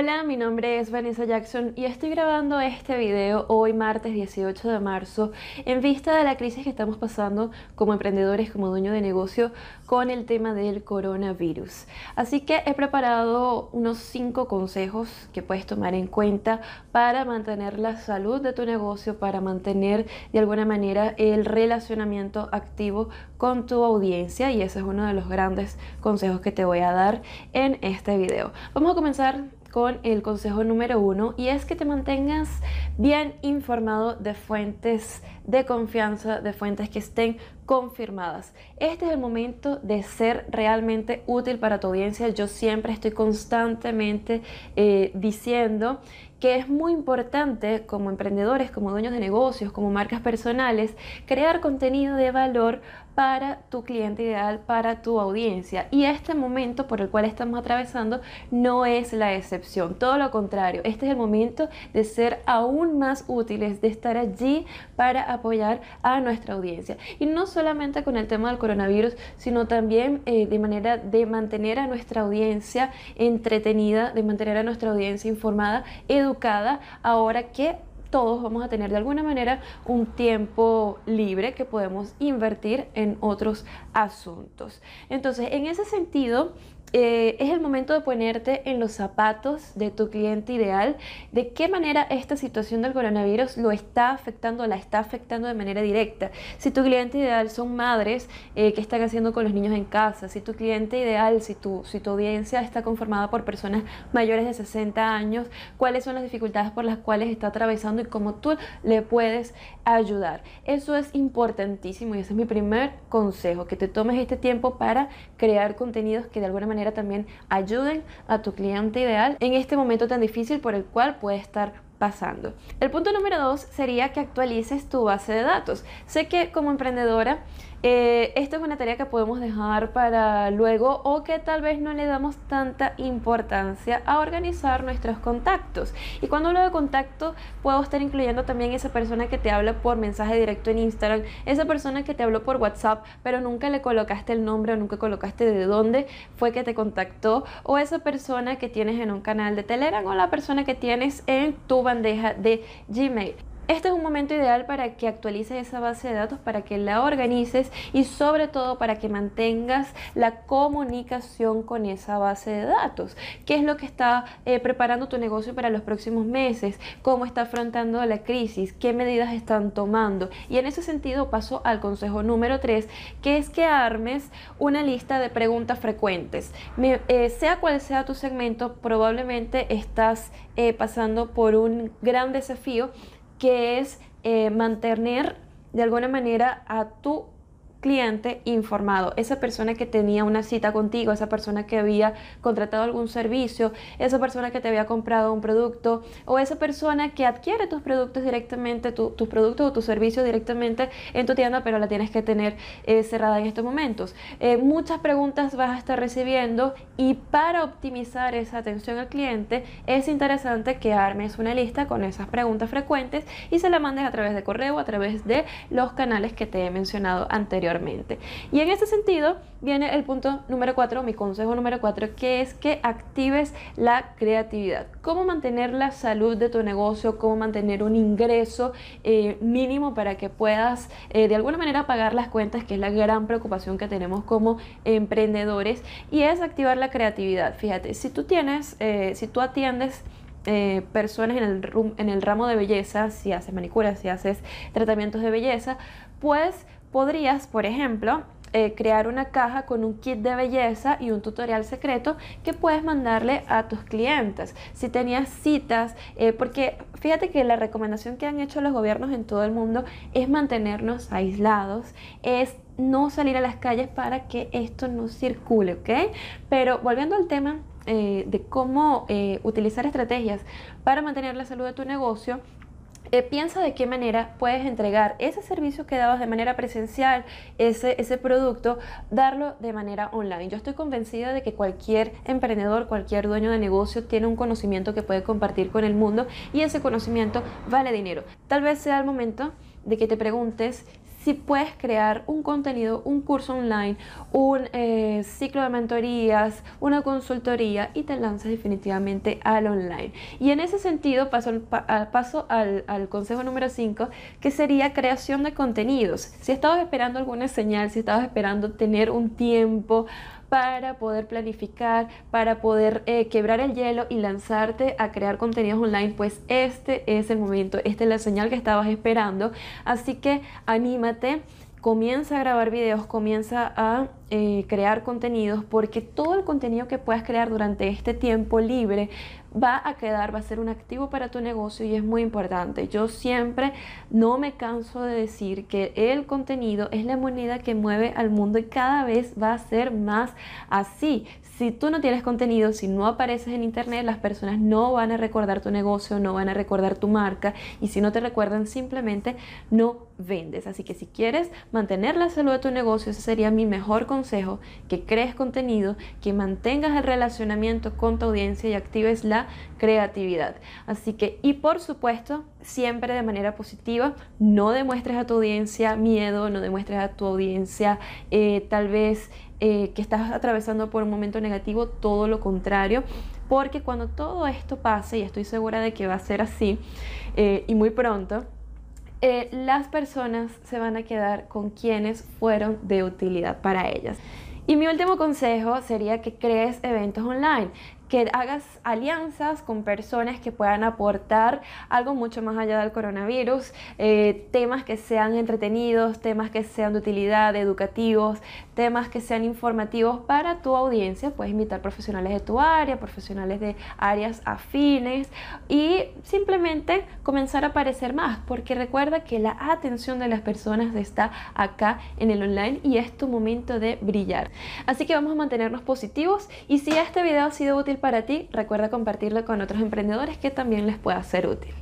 Hola, mi nombre es Vanessa Jackson y estoy grabando este video hoy martes 18 de marzo en vista de la crisis que estamos pasando como emprendedores, como dueño de negocio con el tema del coronavirus. Así que he preparado unos 5 consejos que puedes tomar en cuenta para mantener la salud de tu negocio, para mantener de alguna manera el relacionamiento activo con tu audiencia y ese es uno de los grandes consejos que te voy a dar en este video. Vamos a comenzar con el consejo número uno y es que te mantengas bien informado de fuentes de confianza, de fuentes que estén confirmadas. Este es el momento de ser realmente útil para tu audiencia. Yo siempre estoy constantemente eh, diciendo que es muy importante como emprendedores, como dueños de negocios, como marcas personales, crear contenido de valor para tu cliente ideal, para tu audiencia. Y este momento por el cual estamos atravesando no es la excepción, todo lo contrario, este es el momento de ser aún más útiles, de estar allí para apoyar a nuestra audiencia. Y no solamente con el tema del coronavirus, sino también eh, de manera de mantener a nuestra audiencia entretenida, de mantener a nuestra audiencia informada, educada, ahora que todos vamos a tener de alguna manera un tiempo libre que podemos invertir en otros asuntos. Entonces, en ese sentido, eh, es el momento de ponerte en los zapatos de tu cliente ideal, de qué manera esta situación del coronavirus lo está afectando, la está afectando de manera directa. Si tu cliente ideal son madres eh, que están haciendo con los niños en casa, si tu cliente ideal, si tu, si tu audiencia está conformada por personas mayores de 60 años, cuáles son las dificultades por las cuales está atravesando y cómo tú le puedes ayudar. Eso es importantísimo y ese es mi primer consejo, que te tomes este tiempo para crear contenidos que de alguna manera también ayuden a tu cliente ideal en este momento tan difícil por el cual puede estar pasando. El punto número dos sería que actualices tu base de datos. Sé que como emprendedora eh, esto es una tarea que podemos dejar para luego o que tal vez no le damos tanta importancia a organizar nuestros contactos. Y cuando hablo de contacto, puedo estar incluyendo también esa persona que te habla por mensaje directo en Instagram, esa persona que te habló por WhatsApp, pero nunca le colocaste el nombre o nunca colocaste de dónde fue que te contactó, o esa persona que tienes en un canal de Telegram o la persona que tienes en tu when they had the gmail. Este es un momento ideal para que actualices esa base de datos, para que la organices y sobre todo para que mantengas la comunicación con esa base de datos. ¿Qué es lo que está eh, preparando tu negocio para los próximos meses? ¿Cómo está afrontando la crisis? ¿Qué medidas están tomando? Y en ese sentido paso al consejo número 3, que es que armes una lista de preguntas frecuentes. Eh, sea cual sea tu segmento, probablemente estás eh, pasando por un gran desafío que es eh, mantener de alguna manera a tu cliente informado, esa persona que tenía una cita contigo, esa persona que había contratado algún servicio, esa persona que te había comprado un producto o esa persona que adquiere tus productos directamente, tus productos o tus servicios directamente en tu tienda, pero la tienes que tener eh, cerrada en estos momentos. Eh, muchas preguntas vas a estar recibiendo y para optimizar esa atención al cliente es interesante que armes una lista con esas preguntas frecuentes y se la mandes a través de correo, a través de los canales que te he mencionado anteriormente. Y en ese sentido viene el punto número cuatro, mi consejo número cuatro, que es que actives la creatividad. Cómo mantener la salud de tu negocio, cómo mantener un ingreso eh, mínimo para que puedas eh, de alguna manera pagar las cuentas, que es la gran preocupación que tenemos como emprendedores, y es activar la creatividad. Fíjate, si tú tienes, eh, si tú atiendes personas en el, en el ramo de belleza, si haces manicuras, si haces tratamientos de belleza, pues podrías, por ejemplo, eh, crear una caja con un kit de belleza y un tutorial secreto que puedes mandarle a tus clientes. Si tenías citas, eh, porque fíjate que la recomendación que han hecho los gobiernos en todo el mundo es mantenernos aislados, es no salir a las calles para que esto no circule, ¿ok? Pero volviendo al tema eh, de cómo utilizar estrategias para mantener la salud de tu negocio, eh, piensa de qué manera puedes entregar ese servicio que dabas de manera presencial, ese, ese producto, darlo de manera online. Yo estoy convencida de que cualquier emprendedor, cualquier dueño de negocio tiene un conocimiento que puede compartir con el mundo y ese conocimiento vale dinero. Tal vez sea el momento de que te preguntes si puedes crear un contenido, un curso online, un eh, ciclo de mentorías, una consultoría y te lanzas definitivamente al online. Y en ese sentido paso, paso al, al consejo número 5, que sería creación de contenidos. Si estabas esperando alguna señal, si estabas esperando tener un tiempo, para poder planificar, para poder eh, quebrar el hielo y lanzarte a crear contenidos online, pues este es el momento, esta es la señal que estabas esperando. Así que anímate comienza a grabar videos, comienza a eh, crear contenidos, porque todo el contenido que puedas crear durante este tiempo libre va a quedar, va a ser un activo para tu negocio y es muy importante. Yo siempre no me canso de decir que el contenido es la moneda que mueve al mundo y cada vez va a ser más así. Si tú no tienes contenido, si no apareces en internet, las personas no van a recordar tu negocio, no van a recordar tu marca y si no te recuerdan simplemente no vendes. Así que si quieres mantener la salud de tu negocio, ese sería mi mejor consejo, que crees contenido, que mantengas el relacionamiento con tu audiencia y actives la creatividad. Así que, y por supuesto, siempre de manera positiva, no demuestres a tu audiencia miedo, no demuestres a tu audiencia eh, tal vez eh, que estás atravesando por un momento negativo, todo lo contrario, porque cuando todo esto pase, y estoy segura de que va a ser así, eh, y muy pronto, las personas se van a quedar con quienes fueron de utilidad para ellas. Y mi último consejo sería que crees eventos online que hagas alianzas con personas que puedan aportar algo mucho más allá del coronavirus, eh, temas que sean entretenidos, temas que sean de utilidad, educativos, temas que sean informativos para tu audiencia. Puedes invitar profesionales de tu área, profesionales de áreas afines y simplemente comenzar a aparecer más, porque recuerda que la atención de las personas está acá en el online y es tu momento de brillar. Así que vamos a mantenernos positivos y si este video ha sido para ti, recuerda compartirlo con otros emprendedores que también les pueda ser útil.